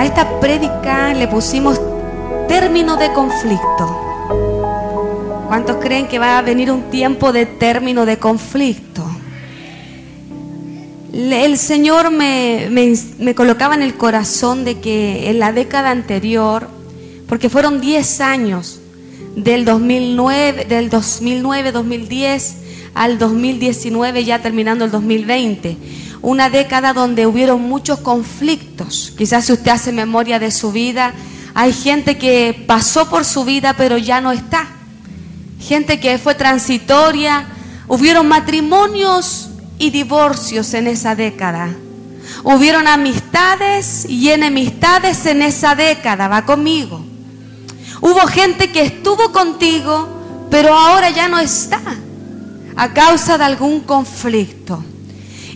A esta prédica le pusimos término de conflicto. ¿Cuántos creen que va a venir un tiempo de término de conflicto? El Señor me, me, colocaba en el corazón de que en la década anterior, porque fueron 10 años, del 2009, del 2009, 2010 al 2019, ya terminando el 2020, una década donde hubieron muchos conflictos. Quizás si usted hace memoria de su vida, hay gente que pasó por su vida pero ya no está. Gente que fue transitoria. Hubieron matrimonios y divorcios en esa década. Hubieron amistades y enemistades en esa década, va conmigo. Hubo gente que estuvo contigo, pero ahora ya no está a causa de algún conflicto.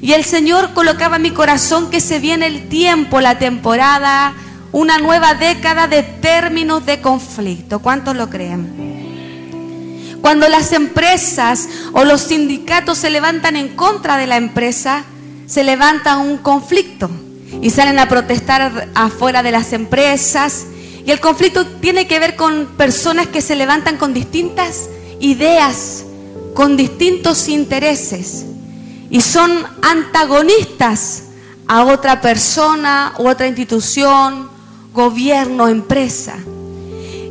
Y el Señor colocaba en mi corazón que se viene el tiempo, la temporada, una nueva década de términos de conflicto. ¿Cuántos lo creen? Cuando las empresas o los sindicatos se levantan en contra de la empresa, se levanta un conflicto y salen a protestar afuera de las empresas. Y el conflicto tiene que ver con personas que se levantan con distintas ideas, con distintos intereses y son antagonistas a otra persona otra institución, gobierno, empresa.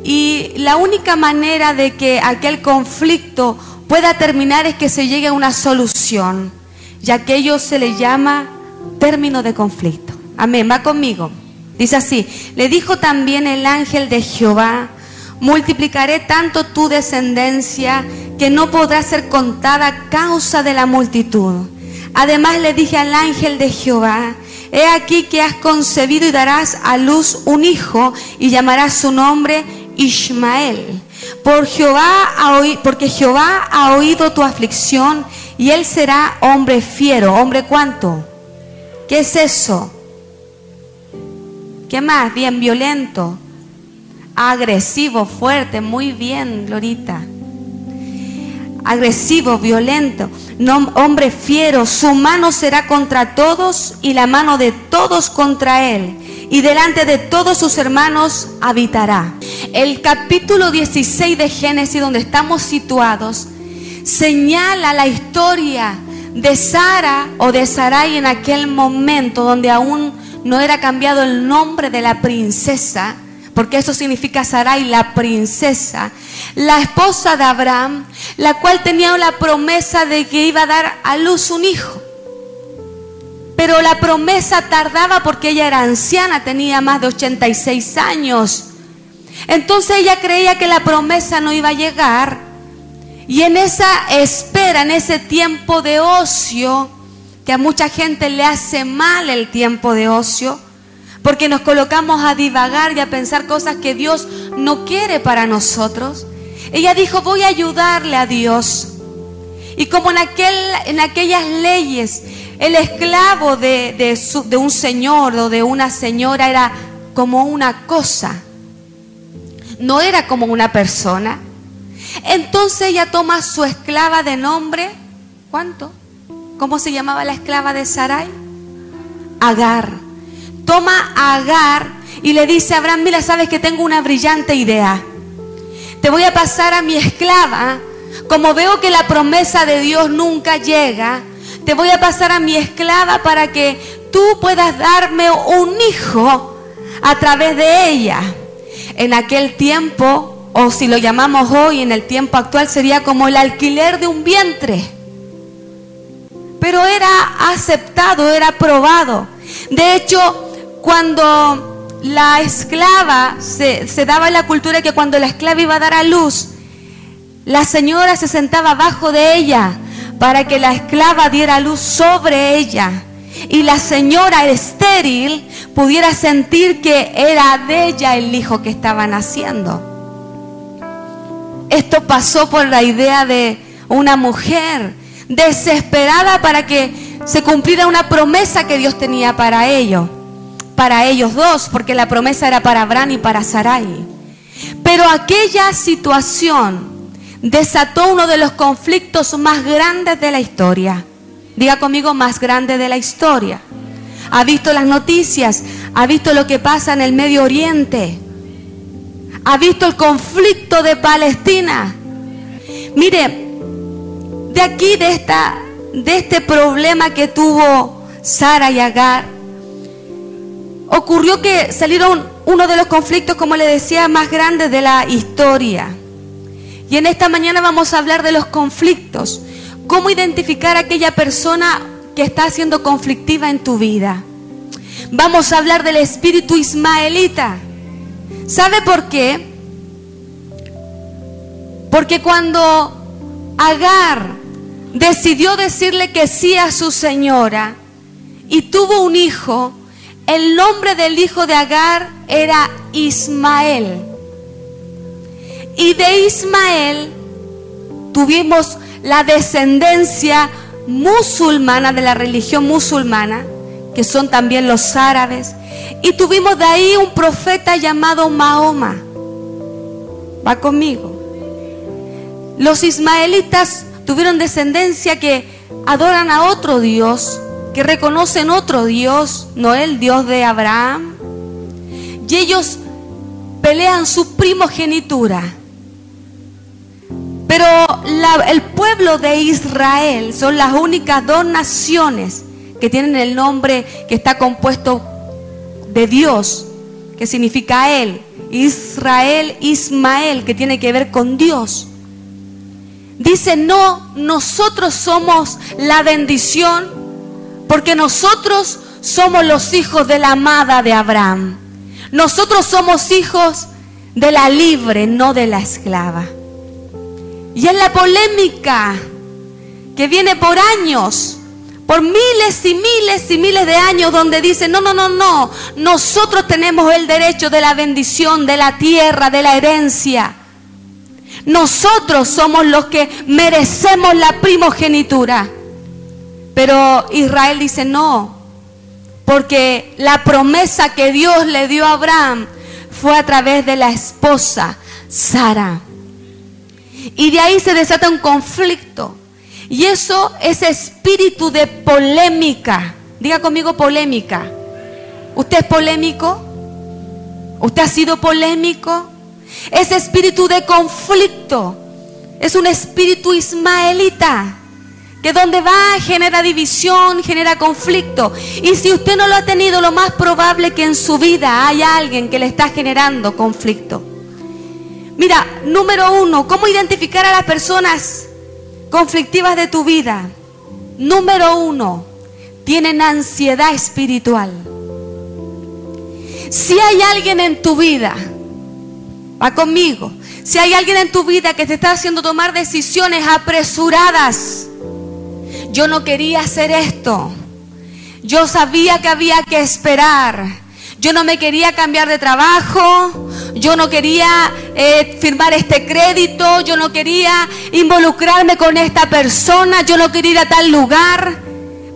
Y la única manera de que aquel conflicto pueda terminar es que se llegue a una solución, ya que ello se le llama término de conflicto. Amén, va conmigo. Dice así, le dijo también el ángel de Jehová, multiplicaré tanto tu descendencia que no podrá ser contada a causa de la multitud. Además le dije al ángel de Jehová, he aquí que has concebido y darás a luz un hijo y llamarás su nombre Ismael. Por Jehová porque Jehová ha oído tu aflicción y él será hombre fiero. ¿Hombre cuánto? ¿Qué es eso? ¿Qué más? Bien violento, agresivo, fuerte, muy bien, Glorita. Agresivo, violento, hombre fiero, su mano será contra todos y la mano de todos contra él y delante de todos sus hermanos habitará. El capítulo 16 de Génesis, donde estamos situados, señala la historia de Sara o de Sarai en aquel momento donde aún no era cambiado el nombre de la princesa, porque eso significa Sarai, la princesa, la esposa de Abraham, la cual tenía la promesa de que iba a dar a luz un hijo. Pero la promesa tardaba porque ella era anciana, tenía más de 86 años. Entonces ella creía que la promesa no iba a llegar. Y en esa espera, en ese tiempo de ocio, que a mucha gente le hace mal el tiempo de ocio, porque nos colocamos a divagar y a pensar cosas que Dios no quiere para nosotros. Ella dijo, voy a ayudarle a Dios. Y como en, aquel, en aquellas leyes el esclavo de, un señor o de una señora era como una cosa, no era como una persona. Entonces ella toma su esclava de nombre, ¿cuánto? ¿Cómo se llamaba la esclava de Sarai? Agar. Toma a Agar y le dice a Abraham, mira, sabes que tengo una brillante idea. Te voy a pasar a mi esclava. Como veo que la promesa de Dios nunca llega, te voy a pasar a mi esclava para que tú puedas darme un hijo a través de ella. En aquel tiempo, o si lo llamamos hoy, en el tiempo actual, sería como el alquiler de un vientre. Pero era aceptado, era aprobado. De hecho, cuando la esclava, se, se daba la cultura que cuando la esclava iba a dar a luz, la señora se sentaba abajo de ella para que la esclava diera luz sobre ella y la señora estéril pudiera sentir que era de ella el hijo que estaba naciendo. Esto pasó por la idea de una mujer desesperada para que se cumpliera una promesa que Dios tenía para ellos, para ellos dos, porque la promesa era para Abraham y para Sarai. Pero aquella situación desató uno de los conflictos más grandes de la historia. Diga conmigo, más grande de la historia. ha visto las noticias, ha visto lo que pasa en el Medio Oriente, ha visto el conflicto de Palestina. Mire, de aquí, de, esta, de este problema que tuvo Sara y Agar, ocurrió que salieron uno de los conflictos, como le decía, más grandes de la historia. Y en esta mañana vamos a hablar de los conflictos. Cómo identificar a aquella persona que está siendo conflictiva en tu vida. Vamos a hablar del espíritu ismaelita. ¿Sabe por qué? Porque cuando Agar decidió decirle que sí a su señora y tuvo un hijo, el nombre del hijo de Agar era Ismael. Y de Ismael tuvimos la descendencia musulmana de la religión musulmana, que son también los árabes. Y tuvimos de ahí un profeta llamado Mahoma. Va conmigo. Los ismaelitas tuvieron descendencia que adoran a otro Dios, que reconocen otro Dios, no el Dios de Abraham. Y ellos pelean su primogenitura. Pero el pueblo de Israel son las únicas dos naciones que tienen el nombre que está compuesto de Dios, que significa Él. Israel, Ismael, que tiene que ver con Dios. Dice, no, nosotros somos la bendición porque nosotros somos los hijos de la amada de Abraham. Nosotros somos hijos de la libre, no de la esclava. Y es la polémica que viene por años, por miles y miles y miles de años, donde dicen, no, no, no, no, nosotros tenemos el derecho de la bendición, de la tierra, de la herencia. Nosotros somos los que merecemos la primogenitura. Pero Israel dice no, porque la promesa que Dios le dio a Abraham fue a través de la esposa Sara. Y de ahí se desata un conflicto. Y eso, ese espíritu de polémica, diga conmigo polémica. ¿Usted es polémico? ¿Usted ha sido polémico? Ese espíritu de conflicto es un espíritu ismaelita que donde va genera división, genera conflicto. Y si usted no lo ha tenido, lo más probable que en su vida hay alguien que le está generando conflicto. Mira, número uno, ¿cómo identificar a las personas conflictivas de tu vida? Número uno, tienen ansiedad espiritual. Si hay alguien en tu vida Va conmigo. Si hay alguien en tu vida que te está haciendo tomar decisiones apresuradas, yo no quería hacer esto. Yo sabía que había que esperar. Yo no me quería cambiar de trabajo. Yo no quería eh, firmar este crédito. Yo no quería involucrarme con esta persona. Yo no quería ir a tal lugar.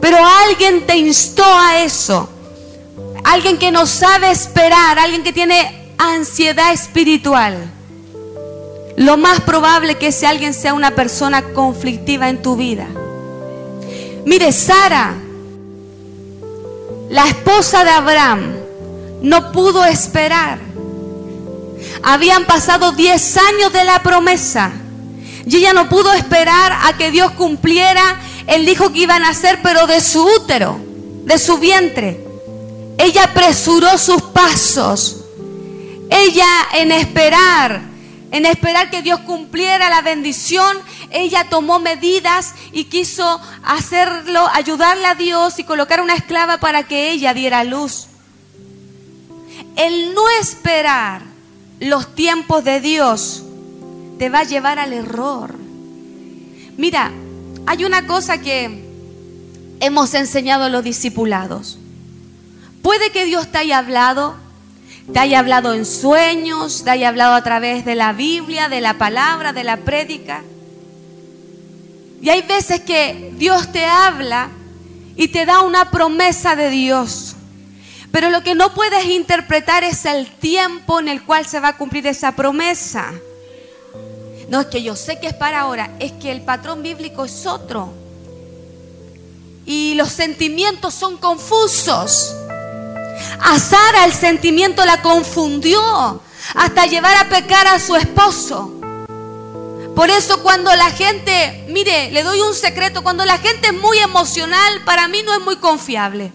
Pero alguien te instó a eso. Alguien que no sabe esperar. Alguien que tiene ansiedad espiritual, lo más probable que ese alguien sea una persona conflictiva en tu vida. Mire, Sara, la esposa de Abraham, no pudo esperar. Habían pasado 10 años de la promesa y ella no pudo esperar a que Dios cumpliera el hijo que iba a nacer, pero de su útero, de su vientre. Ella apresuró sus pasos ella en esperar, en esperar que Dios cumpliera la bendición, ella tomó medidas y quiso hacerlo, ayudarle a Dios y colocar una esclava para que ella diera luz. El no esperar los tiempos de Dios te va a llevar al error. Mira, hay una cosa que hemos enseñado a los discipulados. Puede que Dios te haya hablado, te haya hablado en sueños, te haya hablado a través de la Biblia, de la palabra, de la prédica. Y hay veces que Dios te habla y te da una promesa de Dios. Pero lo que no puedes interpretar es el tiempo en el cual se va a cumplir esa promesa. No es que yo sé que es para ahora, es que el patrón bíblico es otro. y los sentimientos son confusos. A Sara el sentimiento la confundió hasta llevar a pecar a su esposo. Por eso cuando la gente, mire, le doy un secreto, cuando la gente es muy emocional, para mí no es muy confiable.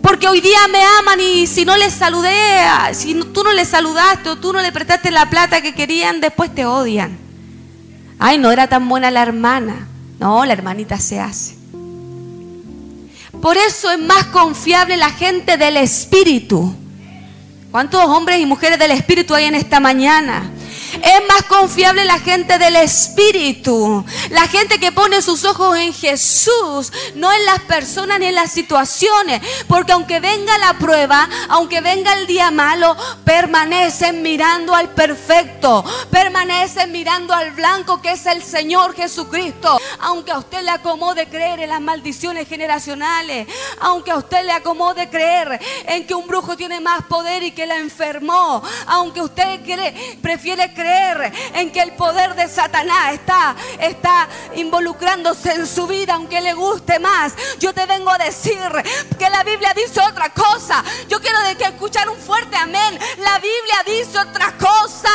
Porque hoy día me aman y si no les saludé, si tú no les saludaste o tú no le prestaste la plata que querían, después te odian. Ay, no era tan buena la hermana. No, la hermanita se hace. Por eso es más confiable la gente del Espíritu. ¿Cuántos hombres y mujeres del Espíritu hay en esta mañana? Es más confiable la gente del Espíritu. La gente que pone sus ojos en Jesús, no en las personas ni en las situaciones. Porque aunque venga la prueba, aunque venga el día malo, permanecen mirando al perfecto. Permanecen mirando al blanco que es el Señor Jesucristo. Aunque a usted le acomode creer en las maldiciones generacionales. Aunque a usted le acomode creer en que un brujo tiene más poder y que la enfermó. Aunque usted prefiere creer en que el poder de Satanás está, está involucrándose en su vida, aunque le guste más. Yo te vengo a decir que la Biblia dice otra cosa. Yo quiero de que escuchar un fuerte amén. La Biblia dice otra cosa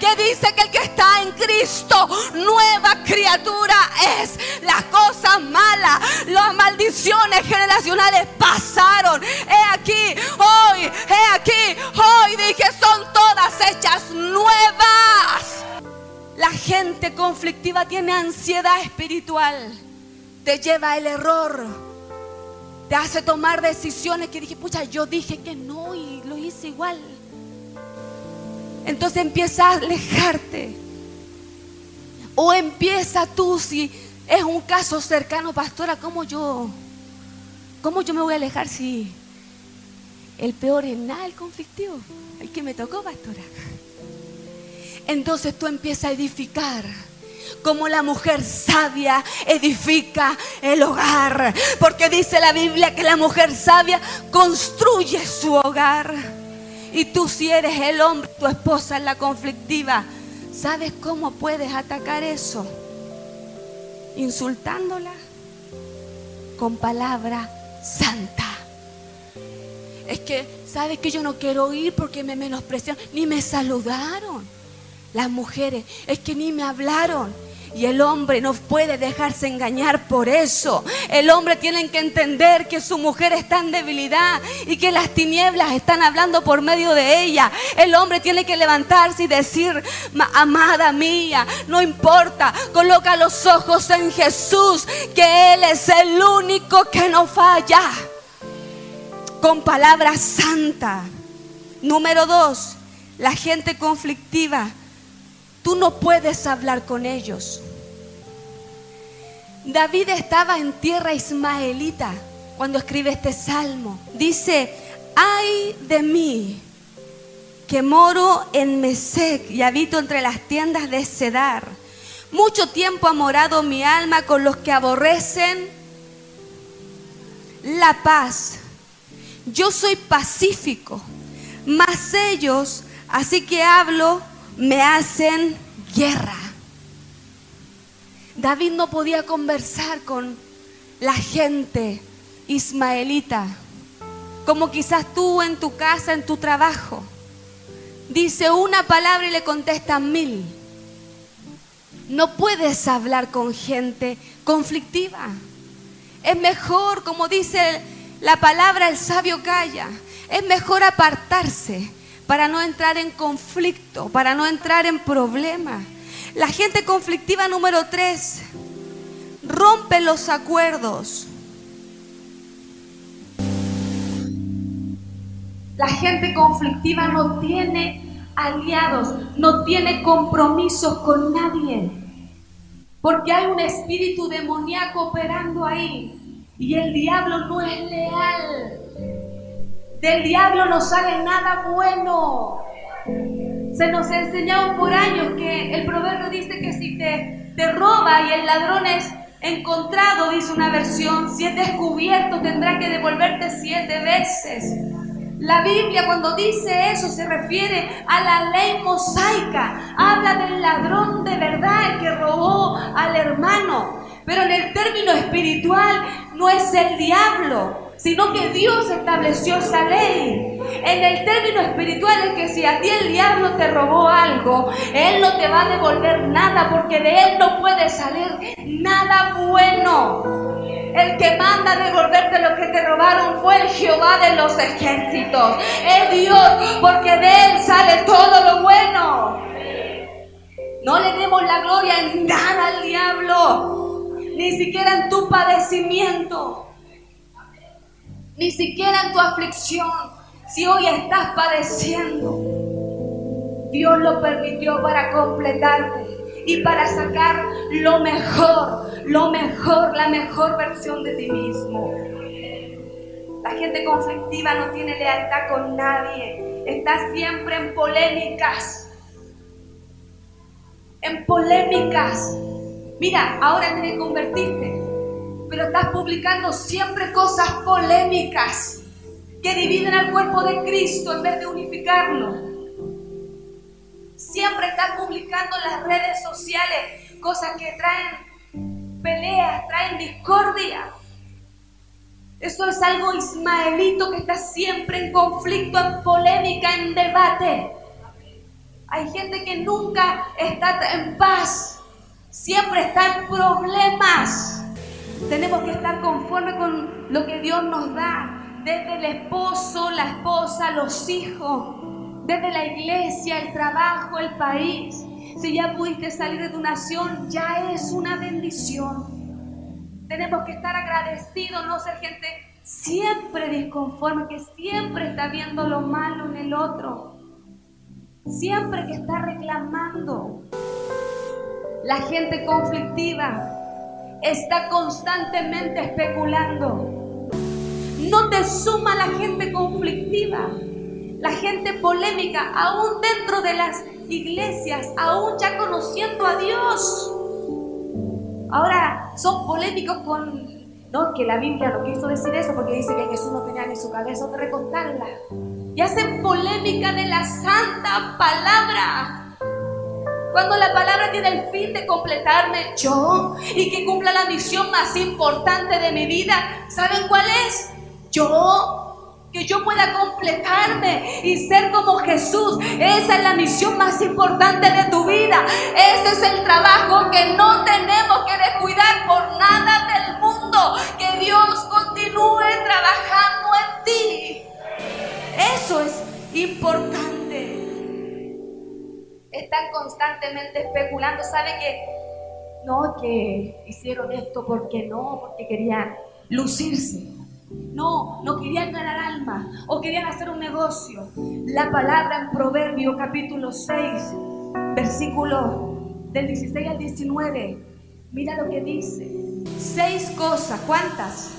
que dice que el que está en Cristo, nueva criatura es. Las cosas malas, las maldiciones generacionales pasaron. Tiene ansiedad espiritual. Te lleva al error. Te hace tomar decisiones que dije, pucha, yo dije que no y lo hice igual. Entonces empieza a alejarte. O empieza tú, si es un caso cercano, pastora, ¿cómo yo, cómo yo me voy a alejar si el peor es nada el conflictivo? El que me tocó, pastora. Entonces tú empiezas a edificar como la mujer sabia edifica el hogar. Porque dice la Biblia que la mujer sabia construye su hogar. Y tú si eres el hombre, tu esposa es la conflictiva, ¿sabes cómo puedes atacar eso? Insultándola con palabra santa. Es que, ¿sabes que yo no quiero ir porque me menospreciaron? Ni me saludaron. Las mujeres, es que ni me hablaron. Y el hombre no puede dejarse engañar por eso. El hombre tiene que entender que su mujer está en debilidad y que las tinieblas están hablando por medio de ella. El hombre tiene que levantarse y decir, amada mía, no importa, coloca los ojos en Jesús, que Él es el único que no falla. Con palabras santas. Número dos, la gente conflictiva Tú no puedes hablar con ellos. David estaba en tierra ismaelita cuando escribe este salmo. Dice, ay de mí que moro en Mesec y habito entre las tiendas de Cedar. Mucho tiempo ha morado mi alma con los que aborrecen la paz. Yo soy pacífico, mas ellos, así que hablo, me hacen guerra. David no podía conversar con la gente ismaelita, como quizás tú en tu casa, en tu trabajo. Dice una palabra y le contestan mil. No puedes hablar con gente conflictiva. Es mejor, como dice la palabra, el sabio calla. Es mejor apartarse para no entrar en conflicto, para no entrar en problemas. La gente conflictiva número tres, rompe los acuerdos. La gente conflictiva no tiene aliados, no tiene compromisos con nadie, porque hay un espíritu demoníaco operando ahí y el diablo no es leal. Del diablo no sale nada bueno. Se nos ha enseñado por años que el proverbio dice que si te, te roba y el ladrón es encontrado, dice una versión, si es descubierto tendrá que devolverte siete veces. La Biblia cuando dice eso se refiere a la ley mosaica, habla del ladrón de verdad que robó al hermano. Pero en el término espiritual no es el diablo, sino que Dios estableció esa ley. En el término espiritual es que si a ti el diablo te robó algo, Él no te va a devolver nada porque de Él no puede salir nada bueno. El que manda devolverte lo que te robaron fue el Jehová de los ejércitos. Es Dios, porque de Él sale todo lo bueno. No le demos la gloria en nada al diablo, ni siquiera en tu padecimiento, ni siquiera en tu aflicción. Si hoy estás padeciendo, Dios lo permitió para completarte y para sacar lo mejor, lo mejor, la mejor versión de ti mismo. La gente conflictiva no tiene lealtad con nadie, está siempre en polémicas, en polémicas. Mira, ahora te convertirte, pero estás publicando siempre cosas polémicas que dividen al cuerpo de Cristo en vez de unificarlo. Siempre están publicando en las redes sociales cosas que traen peleas, traen discordia. Eso es algo ismaelito que está siempre en conflicto, en polémica, en debate. Hay gente que nunca está en paz, siempre está en problemas. Tenemos que estar conforme con lo que Dios nos da, desde el esposo, la esposa, los hijos desde la iglesia, el trabajo, el país. Si ya pudiste salir de tu nación, ya es una bendición. Tenemos que estar agradecidos, no ser gente siempre disconforme, que siempre está viendo lo malo en el otro. Siempre que está reclamando. La gente conflictiva está constantemente especulando. No te suma la gente conflictiva la gente polémica, aún dentro de las iglesias, aún ya conociendo a Dios. Ahora son polémicos con, no, que la Biblia no quiso decir eso porque dice que Jesús no tenía ni su cabeza de recortarla. Y hacen polémica de la santa palabra. Cuando la palabra tiene el fin de completarme yo y que cumpla la misión más importante de mi vida, ¿saben cuál es? Yo que yo pueda completarme y ser como Jesús. Esa es la misión más importante de tu vida. Ese es el trabajo que no tenemos que descuidar por nada del mundo. Que Dios continúe trabajando en ti. Eso es importante. Constantemente especulando. ¿Saben que no, que hicieron esto porque no, porque querían lucirse? No, no querían ganar alma o querían hacer un negocio. La palabra en Proverbio capítulo 6, versículo del 16 al 19. Mira lo que dice. Seis cosas, ¿cuántas?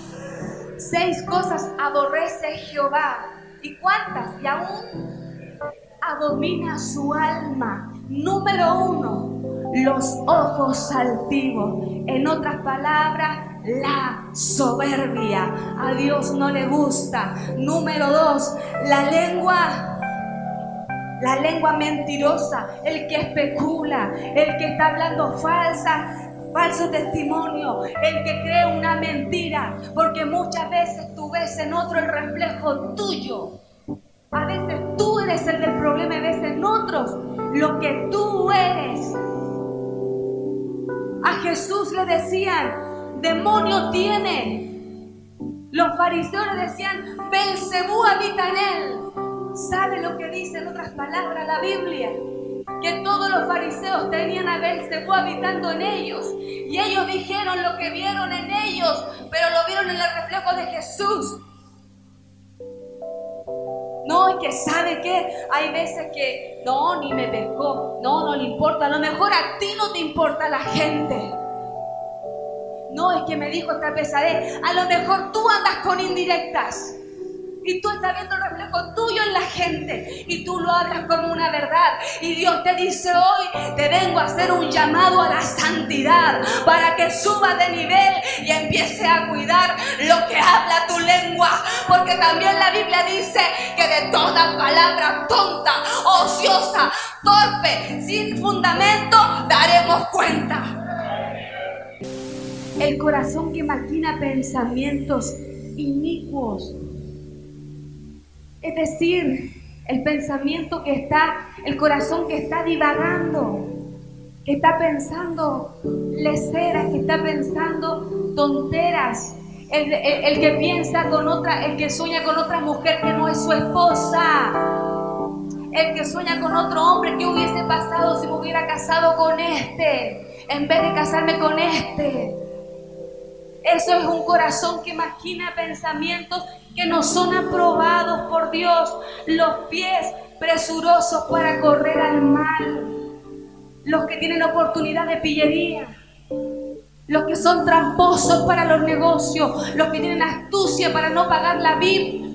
Seis cosas aborrece Jehová. ¿Y cuántas? Y aún abomina su alma. Número uno, los ojos altivos. En otras palabras, la soberbia. A Dios no le gusta. Número dos, la lengua. La lengua mentirosa, el que especula, el que está hablando falsa, falso testimonio, el que cree una mentira, porque muchas veces tú ves en otro el reflejo tuyo. A veces tú eres el del problema, a veces otros lo que tú eres. A Jesús le decían, demonio tiene. Los fariseos le decían, Belcebú habita en él. ¿Sabe lo que dice en otras palabras la Biblia? Que todos los fariseos tenían a Belcebú habitando en ellos. Y ellos dijeron lo que vieron en ellos, pero lo vieron en el reflejo de Jesús. No, y que sabe que hay veces que no, ni me pescó, no, no le importa. A lo mejor a ti no te importa la gente. No, es que me dijo esta pesadez. A lo mejor tú andas con indirectas. Y tú estás viendo el reflejo tuyo en la gente. Y tú lo hablas como una verdad. Y Dios te dice hoy, te vengo a hacer un llamado a la santidad. Para que subas de nivel y empiece a cuidar lo que habla tu lengua. Porque también la Biblia dice que de toda palabra tonta, ociosa, torpe, sin fundamento, daremos cuenta. el corazón que maquina pensamientos inicuos. Es decir, el pensamiento que está, el corazón que está divagando, que está pensando leceras, que está pensando tonteras, el, que piensa con otra, el que sueña con otra mujer que no es su esposa, el que sueña con otro hombre, que hubiese pasado si me hubiera casado con este, en vez de casarme con este? Eso es un corazón que maquina pensamientos que no son aprobados por Dios. Los pies presurosos para correr al mal. Los que tienen oportunidad de pillería. Los que son tramposos para los negocios. Los que tienen astucia para no pagar la VIP.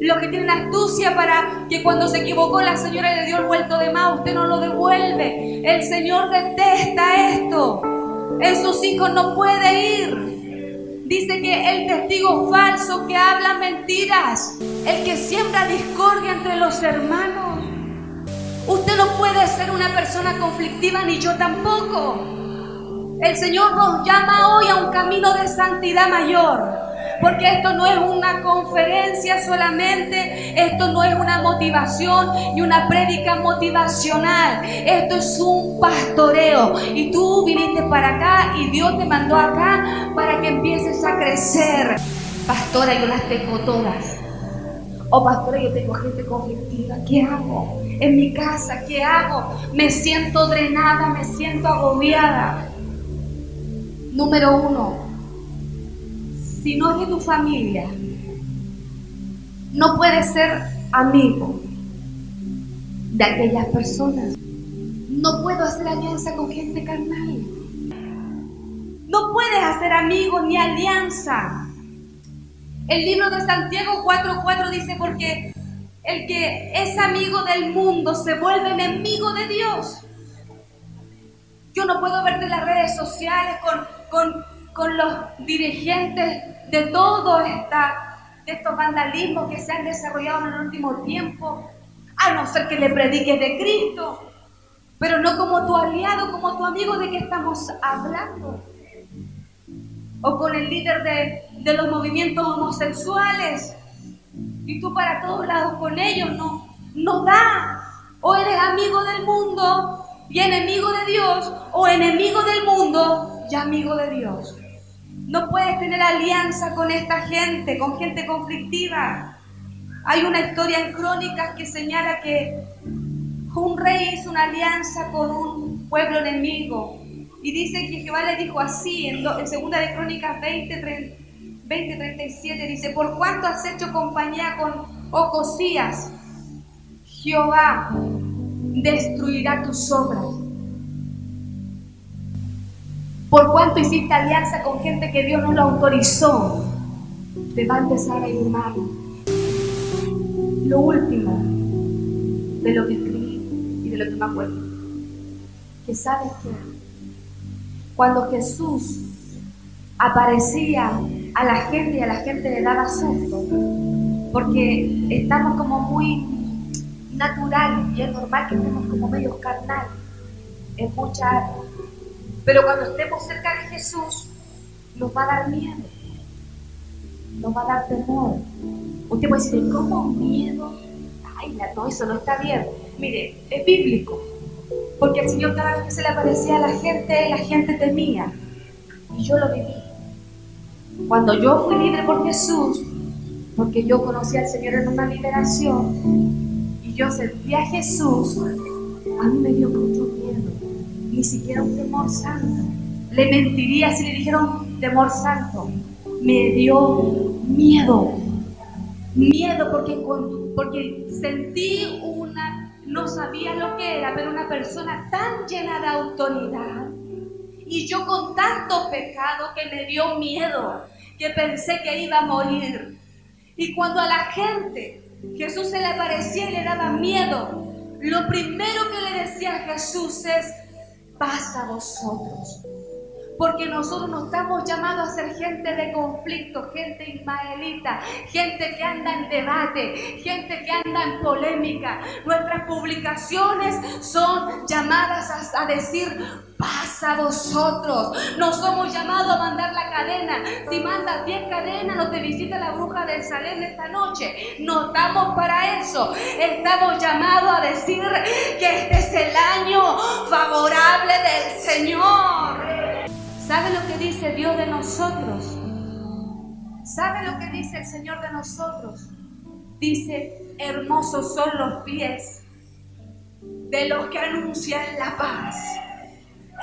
Los que tienen astucia para que cuando se equivocó la señora le dio el vuelto de más, usted no lo devuelve. El Señor detesta esto. En sus hijos no puede ir. Dice que el testigo falso que habla mentiras, el que siembra discordia entre los hermanos. Usted no puede ser una persona conflictiva, ni yo tampoco. El Señor nos llama hoy a un camino de santidad mayor. Porque esto no es una conferencia solamente, esto no es una motivación y una prédica motivacional. Esto es un pastoreo. Y tú viniste para acá y Dios te mandó acá para que empieces a crecer. Pastora, yo las tengo todas. Oh, pastora, yo tengo gente conflictiva. ¿Qué hago? En mi casa, ¿qué hago? Me siento drenada, me siento agobiada. Número uno, si no es de tu familia, no puedes ser amigo de aquellas personas. No puedo hacer alianza con gente carnal. No puedes hacer amigos ni alianza. El libro de Santiago 4:4 dice, porque el que es amigo del mundo se vuelve enemigo de Dios. Yo no puedo verte en las redes sociales con, con, con los dirigentes de todo esta, de estos vandalismos que se han desarrollado en el último tiempo, a no ser que le prediques de Cristo, pero no como tu aliado, como tu amigo de que estamos hablando. O con el líder de, de los movimientos homosexuales. Y tú para todos lados con ellos no, no da. O eres amigo del mundo y enemigo de Dios, o enemigo del mundo y amigo de Dios. No puedes tener alianza con esta gente, con gente conflictiva. Hay una historia en crónicas que señala que un rey hizo una alianza con un pueblo enemigo. Y dice que Jehová le dijo así, en, segunda de Crónicas 20, 20, 37, dice, por cuánto has hecho compañía con Ocosías, Jehová destruirá tus obras por cuanto hiciste alianza con gente que Dios no lo autorizó, te va a empezar a. Lo último de lo que escribí y de lo que me acuerdo, que sabes que cuando Jesús aparecía a la gente y a la gente le daba susto, porque estamos como muy natural y es normal que estemos como medios carnal en muchas pero cuando estemos cerca de Jesús, nos va a dar miedo. Nos va a dar temor. Usted puede decir, ¿cómo miedo? Ay, no, eso no está bien. Mire, es bíblico. Porque el Señor cada vez que se le aparecía a la gente, la gente temía. Y yo lo viví. Cuando yo fui libre por Jesús, porque yo conocí al Señor en una liberación, y yo sentí a Jesús, a mí me dio ni siquiera un temor santo. Le mentiría si le dijeron temor santo. Me dio miedo. Miedo porque, porque sentí una, no sabía lo que era, pero una persona tan llena de autoridad. Y yo con tanto pecado que me dio miedo, que pensé que iba a morir. Y cuando a la gente Jesús se le aparecía y le daba miedo, lo primero que le decía a Jesús es, paz a vosotros. Porque nosotros no estamos llamados a ser gente de conflicto, gente ismaelita, gente que anda en debate, gente que anda en polémica. Nuestras publicaciones son llamadas a, decir paz a vosotros. No somos llamados a mandar la cadena. Si mandas 10 cadenas, no te visita la bruja del Salem esta noche. No estamos para eso. Estamos llamados a decir que este es el año favorable del Señor. ¿Sabe lo que dice Dios de nosotros? ¿Sabe lo que dice el Señor de nosotros? Dice, hermosos son los pies de los que anuncian la paz.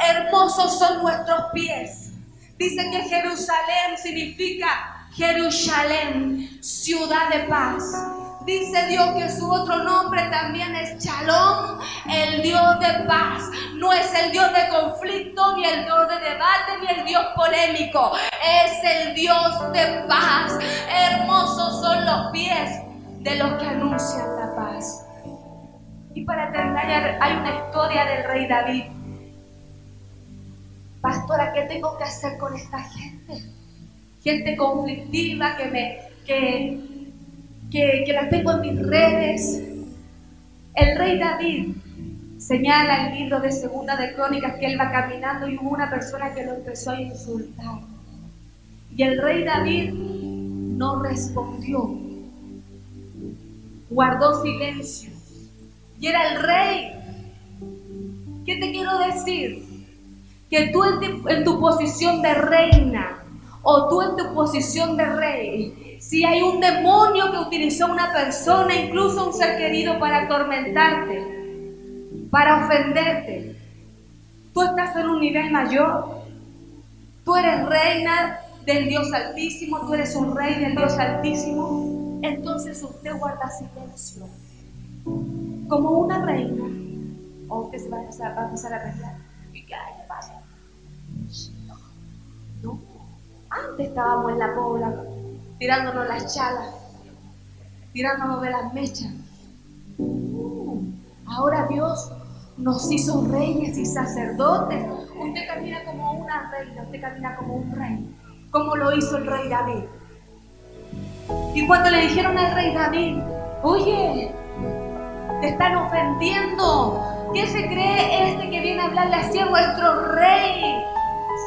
Hermosos son nuestros pies. Dice que Jerusalén significa Jerusalén, ciudad de paz. Dice Dios que su otro nombre también es Shalom, el Dios de paz. No es el Dios de conflicto, ni el Dios de debate, ni el Dios polémico. Es el Dios de paz. Hermosos son los pies de los que anuncian la paz. Y para terminar, hay una historia del rey David. Pastora, ¿qué tengo que hacer con esta gente? Gente conflictiva que me, que que, que las tengo en mis redes. El rey David señala el libro de Segunda de Crónicas que él va caminando y hubo una persona que lo empezó a insultar. Y el rey David no respondió, guardó silencio. Y era el rey. ¿Qué te quiero decir? Que tú en, en tu posición de reina o tú en tu posición de rey si hay un demonio que utilizó una persona, incluso un ser querido, para atormentarte, para ofenderte, tú estás en un nivel mayor. Tú eres reina del Dios Altísimo, tú eres un rey del Dios Altísimo. Entonces usted guarda silencio. Como una reina. O usted se va a empezar a, empezar a pelear. ¿Y. Antes estábamos en la población tirándonos las chalas, tirándonos de las mechas. Uh, ahora Dios nos hizo reyes y sacerdotes. Usted camina como una reina, usted camina como un rey, como lo hizo el rey David. Y cuando le dijeron al rey David, oye, te están ofendiendo, ¿qué se cree este que viene a hablarle así a vuestro rey?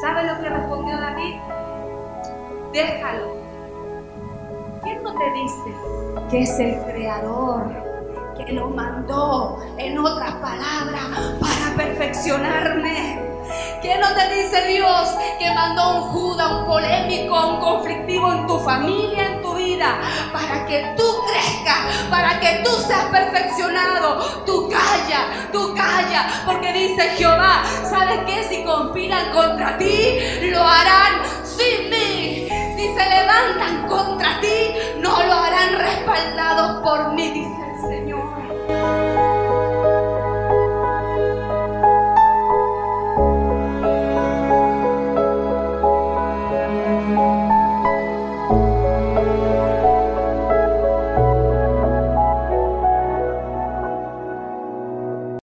¿Sabe lo que respondió David? Déjalo, ¿Quién no te dice que es el creador? Que lo mandó, en otras palabras, para perfeccionarme. ¿Quién no te dice Dios que mandó un juda, un polémico, un conflictivo en tu familia, en tu vida, para que tú crezcas, para que tú seas perfeccionado? Tú calla, tú calla, porque dice Jehová, ¿sabes qué? Si conspiran contra ti, lo harán sin mí. Si se levantan contra no lo harán respaldados por mí, dice